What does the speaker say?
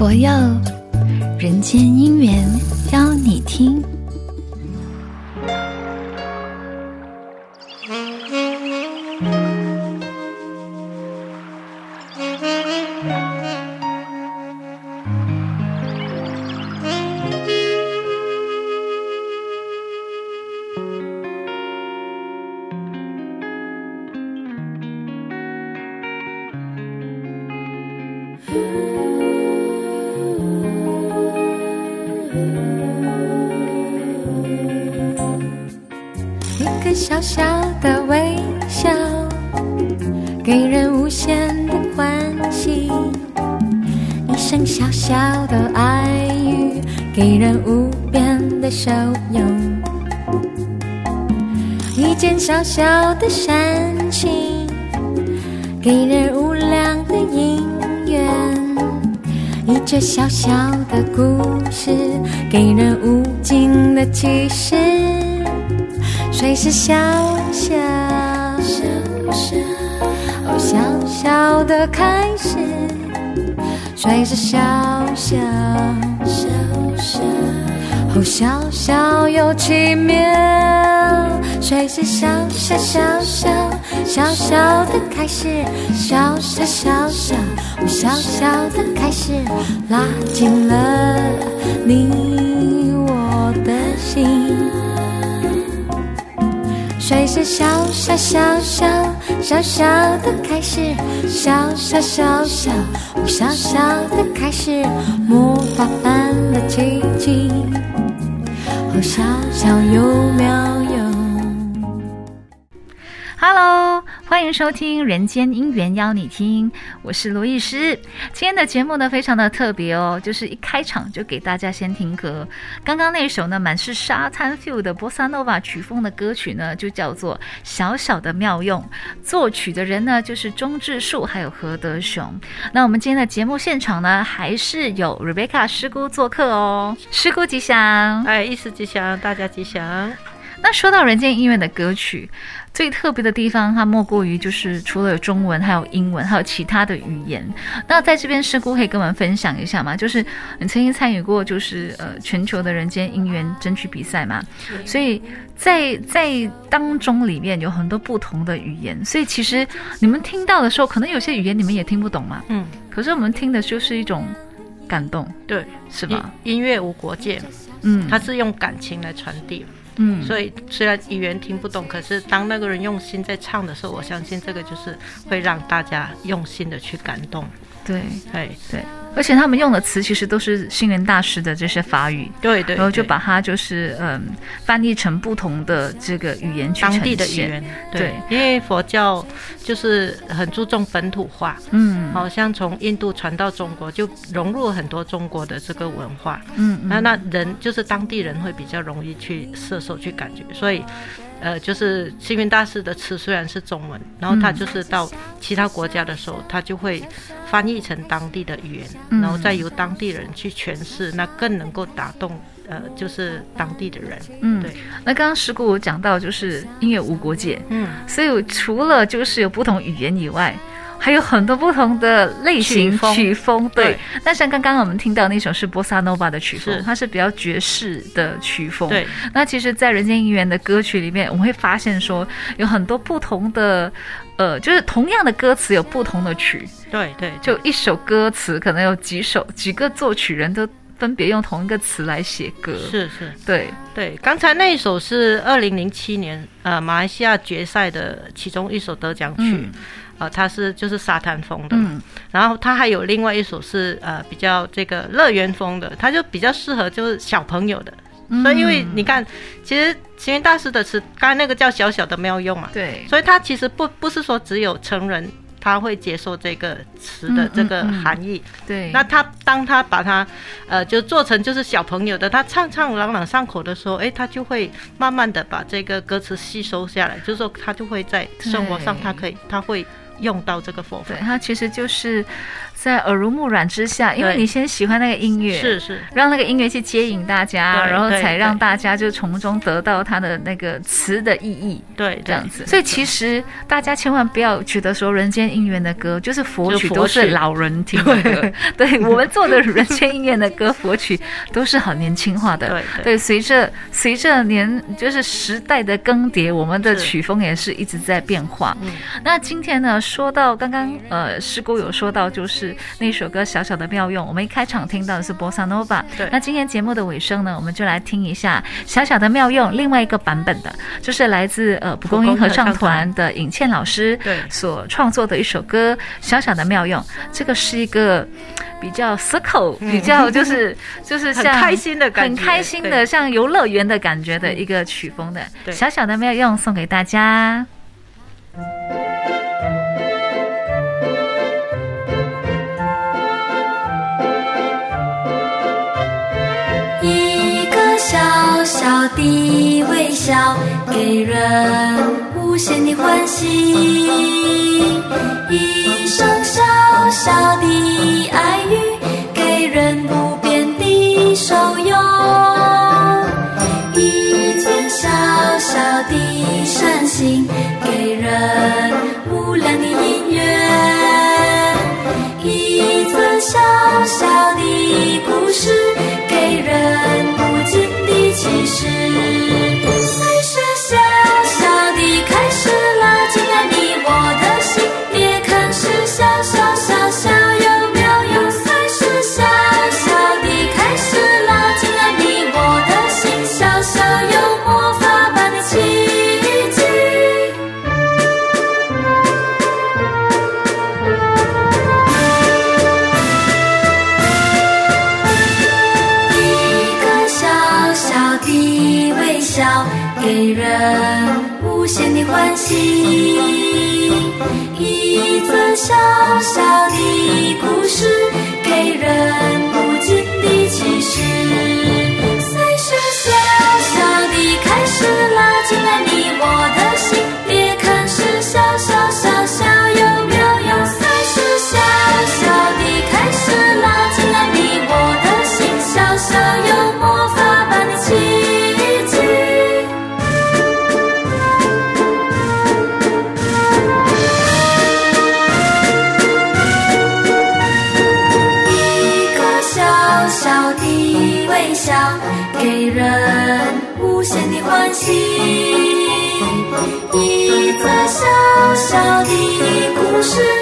佛佑人间姻缘，邀你听。小小的微笑，给人无限的欢喜；一声小小的爱语，给人无边的受用；一件小小的善行，给人无量的因缘；一则小小的故事，给人无尽的启示。谁是小小小小哦，小小的开始；谁是小小小小哦，小小又奇妙；谁是小小小小小小的开始，小小小小哦，小小的开始，拉近了你是小小小小小小的开始，小小小小小小的开始，魔法般的奇迹，哦，小小幼苗欢迎收听《人间因缘邀你听》，我是罗艺师。今天的节目呢，非常的特别哦，就是一开场就给大家先听歌。刚刚那首呢，满是沙滩 feel 的波萨诺瓦曲风的歌曲呢，就叫做《小小的妙用》。作曲的人呢，就是钟志树还有何德雄。那我们今天的节目现场呢，还是有 Rebecca 师姑做客哦。师姑吉祥，哎，艺师吉祥，大家吉祥。那说到人间音乐的歌曲，最特别的地方，它莫过于就是除了有中文，还有英文，还有其他的语言。那在这边，师姑可以跟我们分享一下吗？就是你曾经参与过，就是呃全球的人间音乐争取比赛嘛？所以在在当中里面有很多不同的语言，所以其实你们听到的时候，可能有些语言你们也听不懂嘛。嗯。可是我们听的就是一种感动，对，是吧？音乐无国界，嗯，它是用感情来传递。嗯，所以虽然语言听不懂，可是当那个人用心在唱的时候，我相信这个就是会让大家用心的去感动。对，对，对。而且他们用的词其实都是星云大师的这些法语，对对，然后就把它就是嗯翻译成不同的这个语言去。当地的语言，对，因为佛教就是很注重本土化，嗯，好像从印度传到中国，就融入了很多中国的这个文化，嗯，那那人就是当地人会比较容易去摄受去感觉，所以。呃，就是星云大师的词虽然是中文，然后他就是到其他国家的时候，他就会翻译成当地的语言，然后再由当地人去诠释，那更能够打动呃，就是当地的人。嗯，对。那刚刚石鼓讲到，就是音乐无国界，嗯，所以除了就是有不同语言以外。还有很多不同的类型曲风，曲风对，那像刚刚我们听到那首是波萨诺瓦的曲风，是它是比较爵士的曲风。对。那其实，在人间音缘的歌曲里面，我们会发现说，有很多不同的，呃，就是同样的歌词有不同的曲。对对。就一首歌词可能有几首几个作曲人都分别用同一个词来写歌。是是。对对。刚才那一首是二零零七年呃马来西亚决赛的其中一首得奖曲。嗯呃，它是就是沙滩风的，嗯，然后它还有另外一首是呃比较这个乐园风的，它就比较适合就是小朋友的，嗯，所以因为你看，其实星云大师的词，刚才那个叫小小的没有用嘛，对，所以它其实不不是说只有成人他会接受这个词的这个含义，嗯嗯嗯，对，那他当他把它呃就做成就是小朋友的，他唱唱朗朗上口的时候，哎，他就会慢慢的把这个歌词吸收下来，就是说他就会在生活上他可以他会。用到这个佛法，对，它其实就是在耳濡目染之下，因为你先喜欢那个音乐，是是，让那个音乐去接引大家，然后才让大家就从中得到它的那个词的意义，对，这样子。所以其实大家千万不要觉得说人间姻缘的歌就是佛曲，都是老人听的歌。对，我们做的人间音缘的歌，佛曲都是很年轻化的。对对，随着随着年就是时代的更迭，我们的曲风也是一直在变化。那今天呢，说到刚刚呃，师姑有说到就是。那首歌小小的妙用，我们一开场听到的是波萨诺瓦。对，那今天节目的尾声呢，我们就来听一下小小的妙用另外一个版本的，就是来自呃蒲公英合唱团的尹倩老师对所创作的一首歌《小小的妙用》。这个是一个比较 circle，比较就是就是像很开心的感觉，很开心的像游乐园的感觉的一个曲风的《小小的妙用》送给大家。的微笑给人无限的欢喜，一声小小的爱你微笑给人无限的欢喜。一则小小的故事给人是。